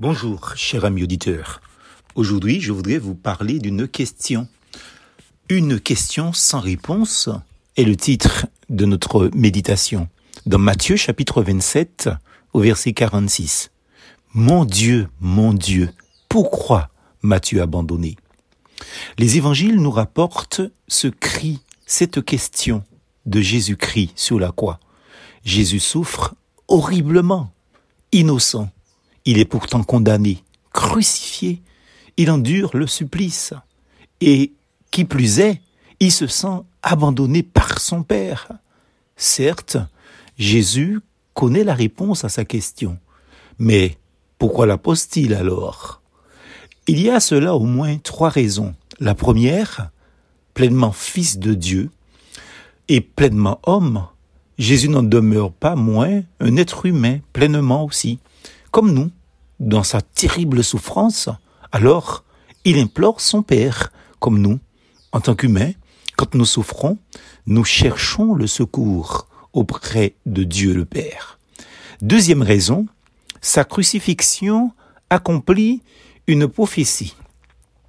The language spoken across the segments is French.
Bonjour, cher ami auditeur. Aujourd'hui, je voudrais vous parler d'une question. Une question sans réponse est le titre de notre méditation dans Matthieu chapitre 27 au verset 46. Mon Dieu, mon Dieu, pourquoi m'as-tu abandonné? Les évangiles nous rapportent ce cri, cette question de Jésus-Christ sur la croix. Jésus souffre horriblement, innocent il est pourtant condamné, crucifié, il endure le supplice. Et qui plus est, il se sent abandonné par son Père. Certes, Jésus connaît la réponse à sa question. Mais pourquoi la pose-t-il alors? Il y a à cela au moins trois raisons. La première, pleinement fils de Dieu et pleinement homme, Jésus n'en demeure pas moins un être humain pleinement aussi comme nous, dans sa terrible souffrance, alors il implore son Père, comme nous, en tant qu'humains, quand nous souffrons, nous cherchons le secours auprès de Dieu le Père. Deuxième raison, sa crucifixion accomplit une prophétie,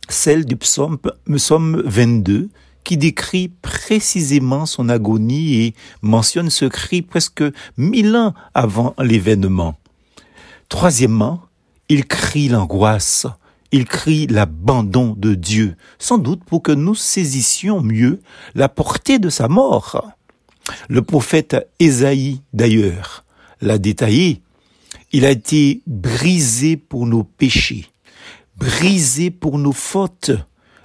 celle du psaume, psaume 22, qui décrit précisément son agonie et mentionne ce cri presque mille ans avant l'événement. Troisièmement, il crie l'angoisse, il crie l'abandon de Dieu, sans doute pour que nous saisissions mieux la portée de sa mort. Le prophète Ésaïe, d'ailleurs, l'a détaillé. Il a été brisé pour nos péchés, brisé pour nos fautes.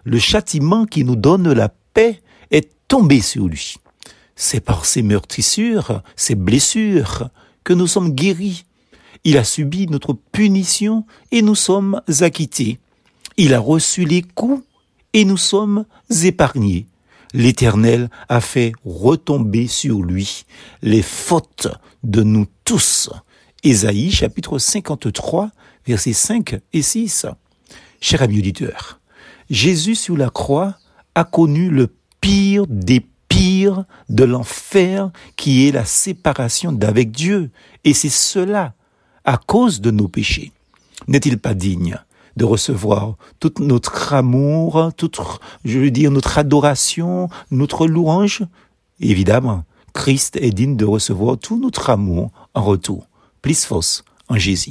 Le châtiment qui nous donne la paix est tombé sur lui. C'est par ses meurtrissures, ses blessures, que nous sommes guéris. Il a subi notre punition et nous sommes acquittés. Il a reçu les coups et nous sommes épargnés. L'Éternel a fait retomber sur lui les fautes de nous tous. Ésaïe chapitre 53 versets 5 et 6. Cher ami auditeur, Jésus sur la croix a connu le pire des pires de l'enfer qui est la séparation d'avec Dieu. Et c'est cela à cause de nos péchés. N'est-il pas digne de recevoir tout notre amour, toute, je veux dire, notre adoration, notre louange? Évidemment, Christ est digne de recevoir tout notre amour en retour. Plus fausse en Jésus.